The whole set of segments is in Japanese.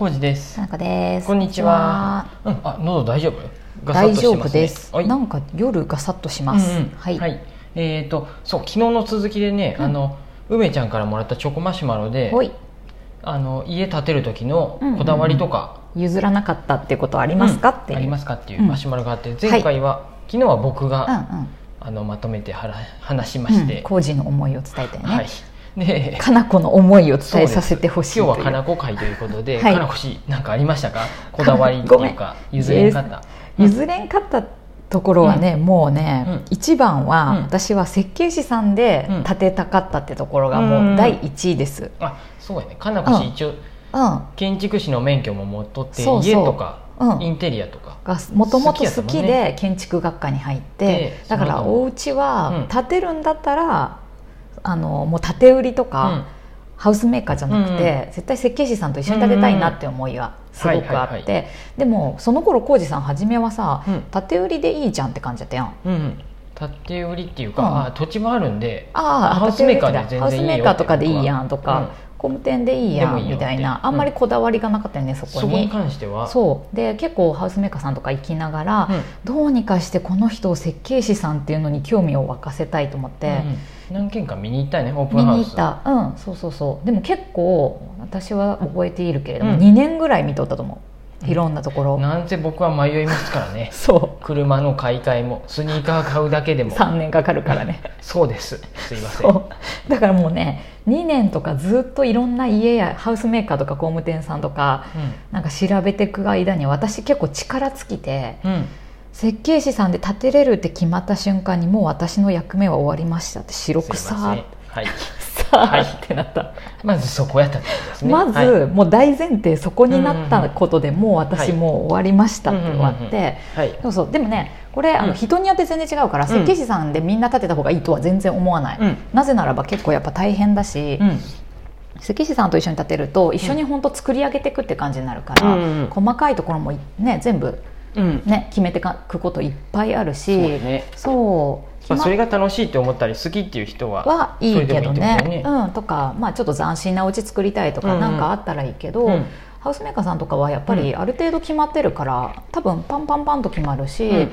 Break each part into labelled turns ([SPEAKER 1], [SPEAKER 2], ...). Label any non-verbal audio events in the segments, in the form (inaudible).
[SPEAKER 1] コウジです
[SPEAKER 2] 田。中です。
[SPEAKER 1] こんにちは。うん、あ、喉大丈夫？
[SPEAKER 2] 大丈夫です。
[SPEAKER 1] はい。
[SPEAKER 2] なんか夜ガサッとします。はい。
[SPEAKER 1] えっ、と、そう、昨日の続きでね、
[SPEAKER 2] うん
[SPEAKER 1] あの梅ちゃんからもらったチョコマシュマロで。あの家建てる時のこだわりとか、
[SPEAKER 2] 譲らなかったっていうことありますか、って。
[SPEAKER 1] ありますかっていう
[SPEAKER 2] うん
[SPEAKER 1] マシュマロがあって、前回は、昨日は僕が。あのまとめてはら話しまして、
[SPEAKER 2] うん工事の思いを伝えてね。
[SPEAKER 1] はい。で。
[SPEAKER 2] かなこの思いを伝えさせてほしい。
[SPEAKER 1] 今日はかなこ会ということで、
[SPEAKER 2] はい。
[SPEAKER 1] かなこ氏なんかありましたか？こだわりっていうか譲れんかった。
[SPEAKER 2] 譲れんかったところはね、もうね、
[SPEAKER 1] うん。
[SPEAKER 2] 一番は、
[SPEAKER 1] うん。
[SPEAKER 2] 私は設計士さんで
[SPEAKER 1] うん。
[SPEAKER 2] 建てたかったってところがもう第一位です。
[SPEAKER 1] あ、そうやね。かなこ氏一応
[SPEAKER 2] うん。
[SPEAKER 1] 建築士の免許も持っとって家とか、
[SPEAKER 2] うん。
[SPEAKER 1] インテリアとか。
[SPEAKER 2] がもともと好きで建築学科に入って
[SPEAKER 1] で
[SPEAKER 2] だからお家
[SPEAKER 1] うん。
[SPEAKER 2] は建てるんだったら、あのもう建て売りとか、ハウスメーカーじゃなくて、
[SPEAKER 1] うん
[SPEAKER 2] 絶対設計士さんと一緒に建てたいなって思いがすごくあって、でもその頃浩二さん初めはさ、
[SPEAKER 1] うん。
[SPEAKER 2] 建て売りでいいじゃんって感じだったやん。
[SPEAKER 1] うん、うん、建売りっていうか、土地もあるんで
[SPEAKER 2] ああ
[SPEAKER 1] ハウスメーカーで全然いいよ
[SPEAKER 2] ハウスメーカーとかでいいやんとか、
[SPEAKER 1] うん
[SPEAKER 2] 工務店でいいやみたいな。あんまりこだわりがなかったよねそこに。
[SPEAKER 1] そこに関しては。
[SPEAKER 2] そう。で結構ハウスメーカーさんとか行きながら、
[SPEAKER 1] うん。
[SPEAKER 2] どうにかしてこの人を設計士さんっていうのに興味を沸かせたいと思って、
[SPEAKER 1] うんうん。何軒か見に行ったよねオープ
[SPEAKER 2] 見
[SPEAKER 1] ンハウス。
[SPEAKER 2] に行った。うんそうそうそう。でも結構私は覚えているけれども、
[SPEAKER 1] うん。
[SPEAKER 2] 2年ぐらい見とったと思ういろんなところ、
[SPEAKER 1] なんせ僕は迷いますからね。(laughs)
[SPEAKER 2] そ
[SPEAKER 1] 車の買い替えもスニーカー買うだけで
[SPEAKER 2] う
[SPEAKER 1] も。
[SPEAKER 2] 3年かかるからね。(laughs)
[SPEAKER 1] そうです。すいません。
[SPEAKER 2] だからもうね2年とかずっといろんな家やハウスメーカーとか工務店さんとかなんか調べていく間に私結構力尽きて
[SPEAKER 1] うん、うん
[SPEAKER 2] 設計士さんで建てれるって決まった瞬間にもう私の役目は終わりましたって。白くさ
[SPEAKER 1] はい。
[SPEAKER 2] さ
[SPEAKER 1] はい。
[SPEAKER 2] ーってなった、
[SPEAKER 1] まずそこやったってことですね。
[SPEAKER 2] まず、
[SPEAKER 1] はい。
[SPEAKER 2] もう大前提そこになったことでもう私もう終わりましたって終わって、そうそう。でもねこれあ
[SPEAKER 1] うん。
[SPEAKER 2] の人によって全然違うから、
[SPEAKER 1] うん。
[SPEAKER 2] 設計士さんでみんな建てた方がいいとは全然思わない、
[SPEAKER 1] うん。
[SPEAKER 2] なぜならば結構やっぱ大変だし、
[SPEAKER 1] うん。
[SPEAKER 2] 設計士さんと一緒に建てると一緒に本当作り上げていくって感じになるから、細かいところもね全部
[SPEAKER 1] うん。
[SPEAKER 2] ね決めていくこといっぱいあるし
[SPEAKER 1] そうまあ、それが楽しいって思ったり好きっていう人は
[SPEAKER 2] はいいけどね。
[SPEAKER 1] それでもいいってことだよ
[SPEAKER 2] うん、とか、まあ、ちょっと斬新なお家作りたいとか
[SPEAKER 1] うんうん。
[SPEAKER 2] なんかあったらいいけど、
[SPEAKER 1] うん。
[SPEAKER 2] ハウスメーカーさんとかはやっぱりある程度決まってるから多分パンパンパンと決まるし、
[SPEAKER 1] うん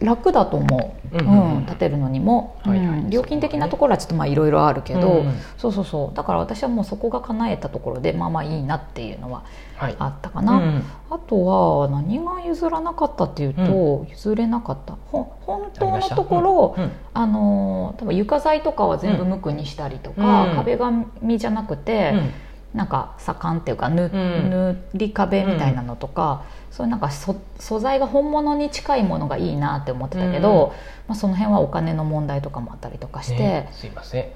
[SPEAKER 2] 楽だと思う、うん建てるのにも、
[SPEAKER 1] はいはい。
[SPEAKER 2] うん。料金的なところはちょっとまあいろいろあるけど、そうそうそう。だから私はもうそこが叶えたところでまあまあいいなっていうのは
[SPEAKER 1] はい。
[SPEAKER 2] あったかな。
[SPEAKER 1] うん
[SPEAKER 2] あとは何が譲らなかったっていうと、譲れなかった。ほ本当のところ、あのー多分床材とかは全部無垢にしたりとか、
[SPEAKER 1] うん。
[SPEAKER 2] 壁紙じゃなくて、
[SPEAKER 1] うん
[SPEAKER 2] なんか左官っていうか塗,、
[SPEAKER 1] ん。
[SPEAKER 2] 塗り壁みたいなのとか、そういうなんかそ素材が本物に近いものがいいなって思ってたけど、まあ、その辺はお金の問題とかもあったりとかして。
[SPEAKER 1] ねすいません。(laughs)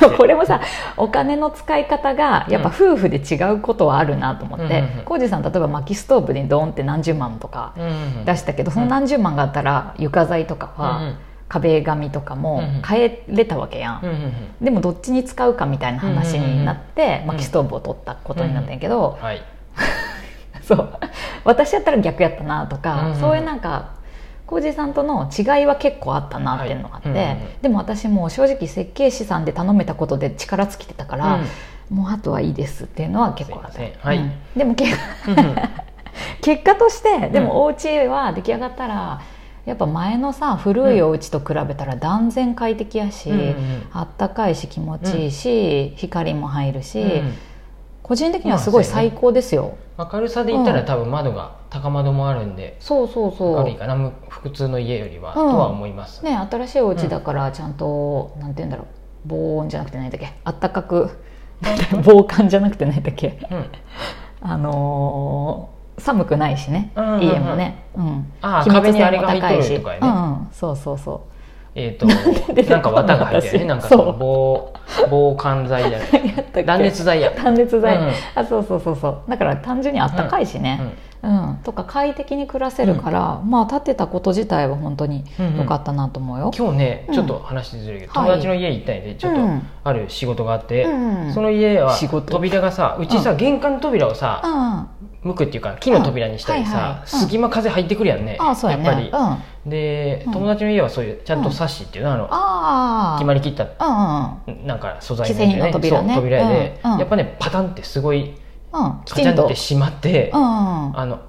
[SPEAKER 2] で？もこれもさお金の使い方がやっぱ夫婦で違うことはあるなと思って
[SPEAKER 1] うんうん
[SPEAKER 2] さん例えば薪ストーブにドーンって何十万とか
[SPEAKER 1] うんうん。
[SPEAKER 2] 出したけど、その何十万があったら床材とかは、
[SPEAKER 1] うんうん
[SPEAKER 2] 壁紙とかも変えれたわけやん、
[SPEAKER 1] うんうんうん。
[SPEAKER 2] でもどっちに使うかみたいな話になって、
[SPEAKER 1] ん
[SPEAKER 2] 薪ストーブを取ったことになったんやけど、
[SPEAKER 1] はい。(laughs)
[SPEAKER 2] そう。私やったら逆やったなとか、そういうなんか浩二さんとの違いは結構あったなっていうのがあって、でも私も正直設計士さんで頼めたことで力尽きてたから、もうあとはいいですっていうのは結構あった、
[SPEAKER 1] はい。
[SPEAKER 2] うん。でもけ
[SPEAKER 1] うんうん。(laughs)
[SPEAKER 2] 結果としてでもお家は出来上がったらやっぱ前のさ古いお家と比べたら断然快適やし、
[SPEAKER 1] うんうんうん。
[SPEAKER 2] あったかいし気持ちいいし、光も入るし、
[SPEAKER 1] うん。
[SPEAKER 2] 個人的にはすごい最高ですよ、
[SPEAKER 1] 明るさで言った
[SPEAKER 2] うん。
[SPEAKER 1] ら多分窓が高窓もあるんで
[SPEAKER 2] そうそうそう。
[SPEAKER 1] 明るいかな。む普通の家よりは
[SPEAKER 2] うん。
[SPEAKER 1] とは思います。
[SPEAKER 2] ね新しいお家だからちゃんと、なんて言うんだろう。防音じゃなくて何だっけ？あったかく。(laughs) 防寒じゃなくて何だっけ？
[SPEAKER 1] うん。
[SPEAKER 2] あのー寒くないしね、
[SPEAKER 1] うんうんうん。
[SPEAKER 2] 家もね、うん、
[SPEAKER 1] あ壁にあれが
[SPEAKER 2] 高いし。
[SPEAKER 1] 入っとるとね。
[SPEAKER 2] うんうん、そうそうそう。
[SPEAKER 1] え (laughs) っと
[SPEAKER 2] で
[SPEAKER 1] なんか綿が入ってるね
[SPEAKER 2] 私
[SPEAKER 1] なんかその防防寒剤じゃない断熱材や
[SPEAKER 2] 断熱材、
[SPEAKER 1] うん
[SPEAKER 2] あそうそう。そうそうだから単純にあったかいしね、うん。とか快適に暮らせるから、まあ建てたこと自体は本当に良かったなと思うよ、
[SPEAKER 1] 今日ね
[SPEAKER 2] うん。
[SPEAKER 1] ちょっと話ずれるけど、
[SPEAKER 2] はい。
[SPEAKER 1] 友達の家行ったんやでちょっと
[SPEAKER 2] うん。
[SPEAKER 1] ある仕事があって、
[SPEAKER 2] うん
[SPEAKER 1] その家は扉がさうちさ、玄関扉をさ、
[SPEAKER 2] うん。
[SPEAKER 1] 向くっていうか木の扉にしたりさ、
[SPEAKER 2] うん。はいはい。うん。
[SPEAKER 1] 隙間風入ってくるやんね、
[SPEAKER 2] やね。
[SPEAKER 1] っぱり、
[SPEAKER 2] うん、
[SPEAKER 1] で
[SPEAKER 2] うん。
[SPEAKER 1] 友達の家はそういうちゃんとサッシっていうのあの、決まりきった
[SPEAKER 2] うんうん
[SPEAKER 1] なんか素材
[SPEAKER 2] の扉ね。
[SPEAKER 1] 扉で、
[SPEAKER 2] うん。うん。
[SPEAKER 1] やっぱねパタンってすごいカチャって閉まって、
[SPEAKER 2] うん。
[SPEAKER 1] あの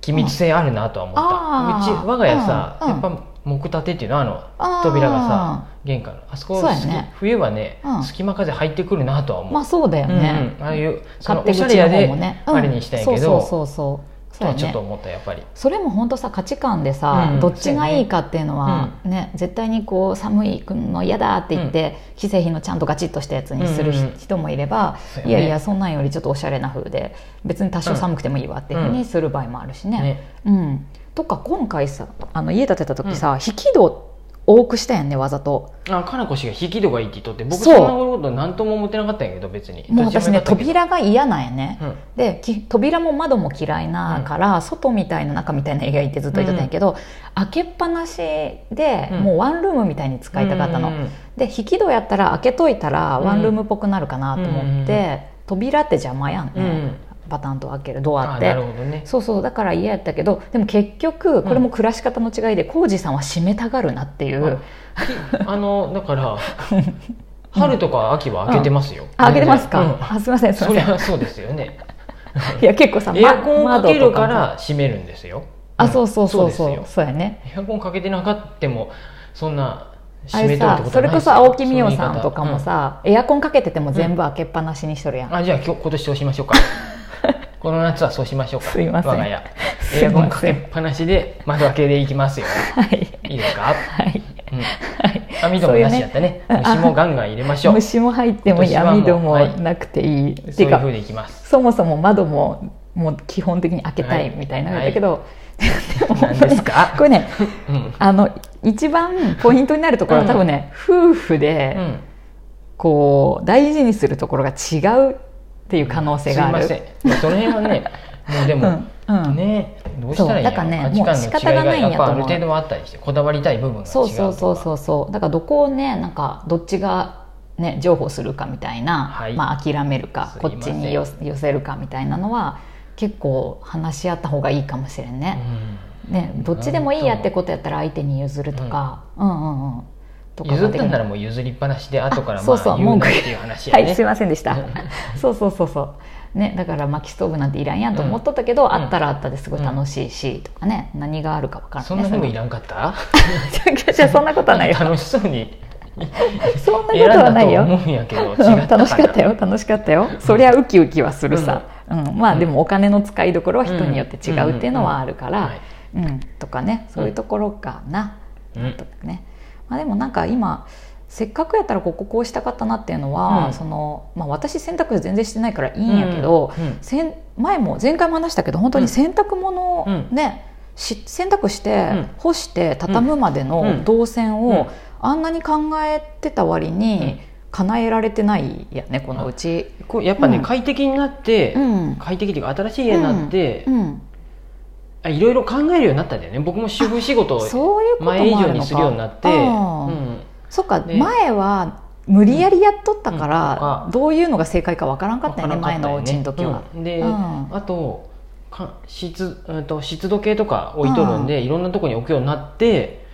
[SPEAKER 1] 機密性あるなとは思った、うち我が家さ、やっぱ木立てっていうのはあの扉がさ玄関の。あそこ
[SPEAKER 2] そね。
[SPEAKER 1] 隙冬はね、
[SPEAKER 2] うん。
[SPEAKER 1] 隙間風入ってくるなとは思う、
[SPEAKER 2] まあそうだよね、
[SPEAKER 1] ああいうそのおしゃれやであれにしたんやけど、
[SPEAKER 2] そうそうそうそう
[SPEAKER 1] とはちょっと思ったやっぱり。
[SPEAKER 2] それも本当さ価値観でさ、
[SPEAKER 1] うん。
[SPEAKER 2] どっちがいいかっていうのはね,、絶対にこう寒いの嫌だって言って、既製品のちゃんとガチッとしたやつにする
[SPEAKER 1] うんうん。
[SPEAKER 2] 人もいれば、
[SPEAKER 1] そうやね。
[SPEAKER 2] いやいやそんなんよりちょっとおしゃれな風で別に多少寒くてもいいわっていうふうにする場合もあるしね。
[SPEAKER 1] ね。
[SPEAKER 2] うん。とか今回さあの家建てた時さ、引き戸多くしたやんねわざと。
[SPEAKER 1] あかなこ氏が引き戸がいいって言っとって僕
[SPEAKER 2] そ
[SPEAKER 1] んなこと何とも思ってなかったんやけど別に。
[SPEAKER 2] もう私ね扉が嫌なんやね、
[SPEAKER 1] うん。
[SPEAKER 2] でき扉も窓も嫌いなから、外みたいな中みたいな絵がいてずっと言ってたんやけど、開けっぱなしで、
[SPEAKER 1] うん。
[SPEAKER 2] もうワンルームみたいに使いたかったの、
[SPEAKER 1] うんうんうん
[SPEAKER 2] で引き戸やったら開けといたら
[SPEAKER 1] うん
[SPEAKER 2] ワンルームっぽくなるかなと思って、
[SPEAKER 1] うんうん
[SPEAKER 2] 扉って邪魔やんね、
[SPEAKER 1] うん
[SPEAKER 2] バタンと開けるドア
[SPEAKER 1] あ
[SPEAKER 2] って
[SPEAKER 1] ね。
[SPEAKER 2] そうそうだから嫌やったけどでも結局これも暮らし方の違いで浩二さんは閉めたがるなっていう、
[SPEAKER 1] あのだから (laughs) 春とか秋は開けてますよ、
[SPEAKER 2] あ開けてますか、
[SPEAKER 1] うん。
[SPEAKER 2] あすいません
[SPEAKER 1] そりゃそうですよね。(laughs)
[SPEAKER 2] いや結構さ
[SPEAKER 1] エアコンをかけるから閉めるんですよ。
[SPEAKER 2] あそうそうそうそう。そうやね。
[SPEAKER 1] エアコンかけてなかってもそんな
[SPEAKER 2] あれ
[SPEAKER 1] 閉めとるって
[SPEAKER 2] さそれこそ青木美桜さんとかもさ、エアコンかけてても全部開けっぱなしにしとるやん、
[SPEAKER 1] うん。あじゃあ今日今年そうしましょうかこの夏はそうしましょうか。
[SPEAKER 2] すいません。
[SPEAKER 1] 我が家。エアコンかけっぱなしで窓開けでいきますよ。
[SPEAKER 2] はい
[SPEAKER 1] いいですか、
[SPEAKER 2] はい。
[SPEAKER 1] うん、
[SPEAKER 2] はい。
[SPEAKER 1] 網戸もなしやったね。
[SPEAKER 2] ね。
[SPEAKER 1] 虫もガンガン入れましょう。
[SPEAKER 2] 虫も入っても
[SPEAKER 1] 今年はもう
[SPEAKER 2] 闇戸も
[SPEAKER 1] はい。
[SPEAKER 2] なくていい、っていうか
[SPEAKER 1] そういうふうでいきます。
[SPEAKER 2] そもそも窓ももう基本的に開けた
[SPEAKER 1] はい。い
[SPEAKER 2] みたいなのだけど、でも (laughs)
[SPEAKER 1] 何ですか？
[SPEAKER 2] これね (laughs)
[SPEAKER 1] うん。
[SPEAKER 2] あの一番ポイントになるところは多分ね、夫婦で
[SPEAKER 1] うん。
[SPEAKER 2] こう大事にするところが違うっていう可能性がある、
[SPEAKER 1] すいません。その辺はね (laughs) もうでも、
[SPEAKER 2] うんうん。
[SPEAKER 1] ねどうしたらいいんやろ
[SPEAKER 2] そうだからね
[SPEAKER 1] 価値観
[SPEAKER 2] もう仕方が
[SPEAKER 1] の違いが
[SPEAKER 2] ないんや
[SPEAKER 1] っぱある程度はあったりしてこだわりたい部分が違う
[SPEAKER 2] そうそうそう
[SPEAKER 1] う
[SPEAKER 2] そうそう。だからどこをねなんかどっちがね譲歩するかみたいな、
[SPEAKER 1] はい。
[SPEAKER 2] まあ諦めるかこっちに寄寄せるかみたいなのは結構話し合った方がいいかもしれんね,、ねどっちでもいいやってことやったら相手に譲るとか、うん、うんうんとか
[SPEAKER 1] 譲ったんな
[SPEAKER 2] ら
[SPEAKER 1] らもう譲りっぱなしで後からま
[SPEAKER 2] そうそう
[SPEAKER 1] あ言うなっていう話やね。
[SPEAKER 2] はいすいませんでした。そうそうそうそう。ねだから薪ストーブなんていらんやんと思っとったけど、
[SPEAKER 1] ん。
[SPEAKER 2] あったらあったですごい楽しいし、とかね。何があるか分からんね。
[SPEAKER 1] そんなふうい
[SPEAKER 2] そ
[SPEAKER 1] らんかった？
[SPEAKER 2] の (laughs) じゃあそんなことはないよ。
[SPEAKER 1] 楽しそうに。
[SPEAKER 2] そんなことはないよ。楽しかったよ。楽しかったよ。そりゃウキウキはするさ、うん。まあでもお金の使いどころは人によって違うっていうのはあるから、
[SPEAKER 1] はい
[SPEAKER 2] うん。とかね。そういうところかな、
[SPEAKER 1] うん。
[SPEAKER 2] なん。とかね、まあ、でもなんか今せっかくやったらこここうしたかったなっていうのは、
[SPEAKER 1] うん。
[SPEAKER 2] そのまあ、私洗濯全然してないからいいんやけど、
[SPEAKER 1] うん。うん。
[SPEAKER 2] 前も前回も話したけど本当に洗濯物を
[SPEAKER 1] うん。
[SPEAKER 2] ね、し洗濯して、
[SPEAKER 1] うん。
[SPEAKER 2] 干して畳むまで
[SPEAKER 1] うん。
[SPEAKER 2] の動線を、
[SPEAKER 1] うん。
[SPEAKER 2] あんなに考えてた割に、
[SPEAKER 1] うん。
[SPEAKER 2] 叶えられてないやねこのうち。
[SPEAKER 1] こうやっぱね、
[SPEAKER 2] うん。
[SPEAKER 1] 快適になって、
[SPEAKER 2] うん。
[SPEAKER 1] 快適っていうか新しい家になって、いろいろ考えるようになったんだよね。僕も主婦仕事を前以上にするようになって、
[SPEAKER 2] そっか、
[SPEAKER 1] ね。
[SPEAKER 2] 前は無理やりやっとったか
[SPEAKER 1] うん。
[SPEAKER 2] ら、
[SPEAKER 1] とか。
[SPEAKER 2] どういうのが正解かわからんかったよね
[SPEAKER 1] ね。
[SPEAKER 2] 前のお家の時は。
[SPEAKER 1] うん。で、
[SPEAKER 2] うん。
[SPEAKER 1] あとか湿,、うん、と湿度計とか置いとるんで、いろんなところに置くようになって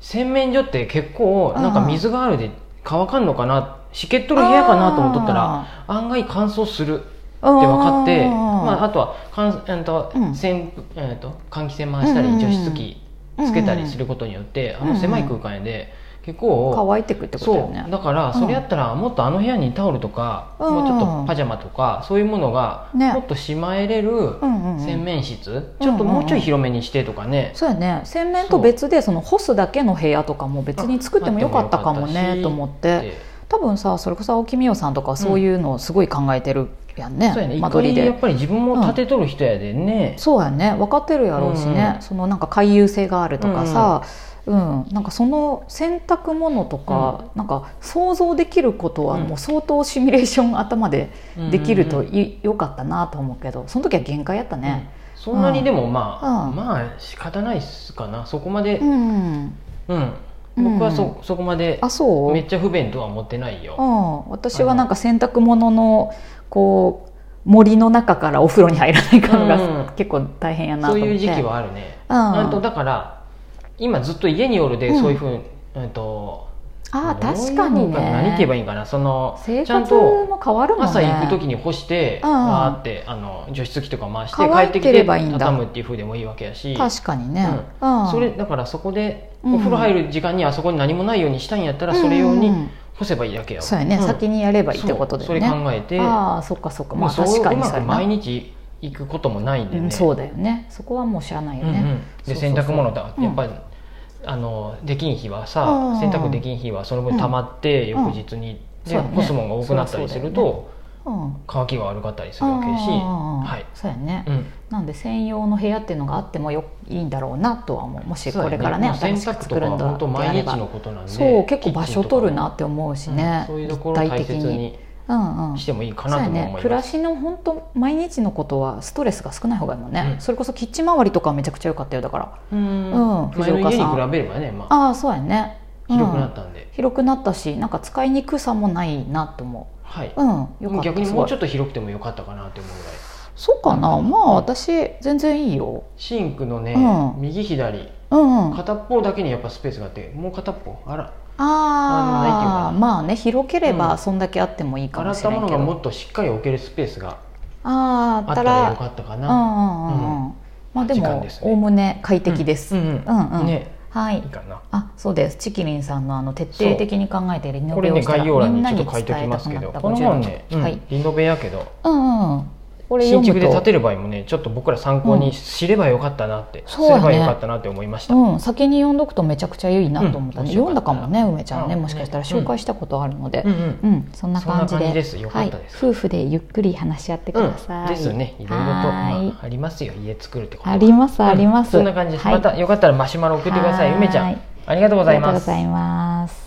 [SPEAKER 1] 洗面所って結構なんか水があるで乾かんのかな湿気っとる部屋かなと思っとったら案外乾燥するって分かって、まあ、あとはかん、えんと
[SPEAKER 2] うん。
[SPEAKER 1] 扇えー、と換気扇回したり除湿機つけたりすることによって、あの狭い空間で結構、
[SPEAKER 2] 乾いてくってことよね。
[SPEAKER 1] そう。だからそれやったらもっとあの部屋にタオルとか、
[SPEAKER 2] うん
[SPEAKER 1] もうちょっとパジャマとかそういうものが
[SPEAKER 2] ね。
[SPEAKER 1] もっとしまえれる洗面室、ちょっともうちょい広めにしてとかね、
[SPEAKER 2] そうやね。洗面と別でその干すだけの部屋とかも別に作ってもよかったかもねと思って。多分さそれこそ青木美桜さんとかそういうのをすごい考えてるやんね、
[SPEAKER 1] そうやね。一
[SPEAKER 2] 間取りで。
[SPEAKER 1] 回やっぱり自分も建てとる人やでね、
[SPEAKER 2] そうやね。分かってるやろうしね、
[SPEAKER 1] うんうん。
[SPEAKER 2] そのなんか回遊性があるとかさ、うんなんかその洗濯物とか、なんか想像できることは
[SPEAKER 1] うん。
[SPEAKER 2] もう相当シミュレーション頭でできると
[SPEAKER 1] うんうん
[SPEAKER 2] いよかったなと思うけどその時は限界やったね。
[SPEAKER 1] そんなにでもまあ、
[SPEAKER 2] うん。
[SPEAKER 1] まあ仕方ないっすかな。そこまで。
[SPEAKER 2] う、ん、
[SPEAKER 1] うん。
[SPEAKER 2] うん
[SPEAKER 1] 僕はそ,、そこまで
[SPEAKER 2] あそう？
[SPEAKER 1] めっちゃ不便とは思ってないよ、
[SPEAKER 2] うん、私はなんか洗濯物のこう森の中からお風呂に入らないかの
[SPEAKER 1] うん。
[SPEAKER 2] が結構大変やなと思って。
[SPEAKER 1] そういう時期はあるね、
[SPEAKER 2] うん。
[SPEAKER 1] あとだから今ずっと家におるで
[SPEAKER 2] うん。
[SPEAKER 1] そういうふうに、うんと
[SPEAKER 2] あー確かにね。
[SPEAKER 1] 何て言えばいいんかな。その
[SPEAKER 2] 生
[SPEAKER 1] ちゃん
[SPEAKER 2] 活
[SPEAKER 1] と
[SPEAKER 2] も変わるもんね。
[SPEAKER 1] 朝行く時に干して
[SPEAKER 2] うん。
[SPEAKER 1] わーってあの除湿機とか回して帰ってきて
[SPEAKER 2] てればいいんだ。
[SPEAKER 1] 畳むっていうふうでもいいわけやし。
[SPEAKER 2] 確かにね、
[SPEAKER 1] う
[SPEAKER 2] うん。
[SPEAKER 1] それだからそこで
[SPEAKER 2] うん。
[SPEAKER 1] お風呂入る時間にあそこに何もないようにしたいんやったらそれ用に干せばいいだけやわ。
[SPEAKER 2] そうやね、
[SPEAKER 1] ん。
[SPEAKER 2] 先にやればいいってことだよね。
[SPEAKER 1] それ考えて。
[SPEAKER 2] ああそっかそっか。まあ確かにそうやな。
[SPEAKER 1] 毎日行くこともないんでね。
[SPEAKER 2] うんそうだよね。そこはもう知らないよね、
[SPEAKER 1] うんうん。で洗濯物だ。
[SPEAKER 2] うん
[SPEAKER 1] やっぱりあのできん日はさ
[SPEAKER 2] うん。
[SPEAKER 1] 洗濯できん日はその分溜まって翌日にで干すものが多くなったりすると
[SPEAKER 2] うん。
[SPEAKER 1] 乾きが悪かったりするわけやしはい。
[SPEAKER 2] そうやね、
[SPEAKER 1] うん。
[SPEAKER 2] なんで専用の部屋っていうのがあってもよいいんだろうなとは思う。もしこれからね新しく作るんだってあれば
[SPEAKER 1] 毎日のことなんで
[SPEAKER 2] そう結構場所取るなっ
[SPEAKER 1] キ
[SPEAKER 2] て思うしね、
[SPEAKER 1] うん。そういうところを大切にしてもいいかなとも思います。
[SPEAKER 2] ね暮らしの本当毎日のことはストレスが少ない方がいいもんね、
[SPEAKER 1] うん。
[SPEAKER 2] それこそキッチン周りとかはめちゃくちゃ良かったよだから。
[SPEAKER 1] うん。
[SPEAKER 2] 藤岡さん
[SPEAKER 1] 比べればねまあ。
[SPEAKER 2] ああそうやね、うん
[SPEAKER 1] 広くなったんで。
[SPEAKER 2] 広くなったしなんか使いにくさもないなと思
[SPEAKER 1] はい。う
[SPEAKER 2] うん
[SPEAKER 1] 逆にもうちょっ
[SPEAKER 2] と
[SPEAKER 1] と広くてもよかったかなって思うぐらい。
[SPEAKER 2] そうかな。まあ私全然いいよ。
[SPEAKER 1] シンクのね
[SPEAKER 2] うん。
[SPEAKER 1] 右左。
[SPEAKER 2] うんうん。
[SPEAKER 1] 片っぽだけにやっぱスペースがあってもう片っぽあらあ
[SPEAKER 2] ああまあね広けれ
[SPEAKER 1] うん。
[SPEAKER 2] ばそんだけあってもいいか
[SPEAKER 1] 洗っ
[SPEAKER 2] もしたれんけど、
[SPEAKER 1] ものがもっとしっかり置けるスペースが
[SPEAKER 2] あああった
[SPEAKER 1] らよ
[SPEAKER 2] ら
[SPEAKER 1] かったかな。
[SPEAKER 2] まあでもおおむね快適です、
[SPEAKER 1] うん。うん。
[SPEAKER 2] はい。あそうです。チキリンさんのあの徹底的に考えてリノ
[SPEAKER 1] これね
[SPEAKER 2] ベをしたら
[SPEAKER 1] 概要欄
[SPEAKER 2] みんなに
[SPEAKER 1] にちょっと書いておきますけど。この本ね、うん。
[SPEAKER 2] はい。
[SPEAKER 1] リノベやけど。
[SPEAKER 2] うんうんこれ
[SPEAKER 1] 新築で建てる場合もねちょっと僕ら参考に知ればよかったなって、
[SPEAKER 2] うやね。
[SPEAKER 1] ればよかったなって思いました、
[SPEAKER 2] うん、先に読んどくとめちゃくちゃいいなと思ったね、
[SPEAKER 1] うん
[SPEAKER 2] 読んだかもね梅ちゃんね。
[SPEAKER 1] うん。
[SPEAKER 2] もしかしたら紹介したことあるので、
[SPEAKER 1] うんうん。
[SPEAKER 2] うん、そんな感じで。
[SPEAKER 1] す。よかったです。
[SPEAKER 2] はい、夫婦でゆっくり話し合ってください、
[SPEAKER 1] ですね。いろいろと、
[SPEAKER 2] は
[SPEAKER 1] ま
[SPEAKER 2] い
[SPEAKER 1] あ、ありますよ。家作るってことは
[SPEAKER 2] ありますあります、
[SPEAKER 1] うんそんな感じです、
[SPEAKER 2] はい。
[SPEAKER 1] またよかったらマシュマロ送ってください。
[SPEAKER 2] はい。
[SPEAKER 1] 梅ちゃん。
[SPEAKER 2] ありがとうございます